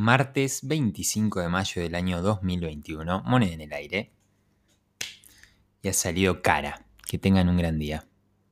Martes 25 de mayo del año 2021, moneda en el aire. Y ha salido cara. Que tengan un gran día.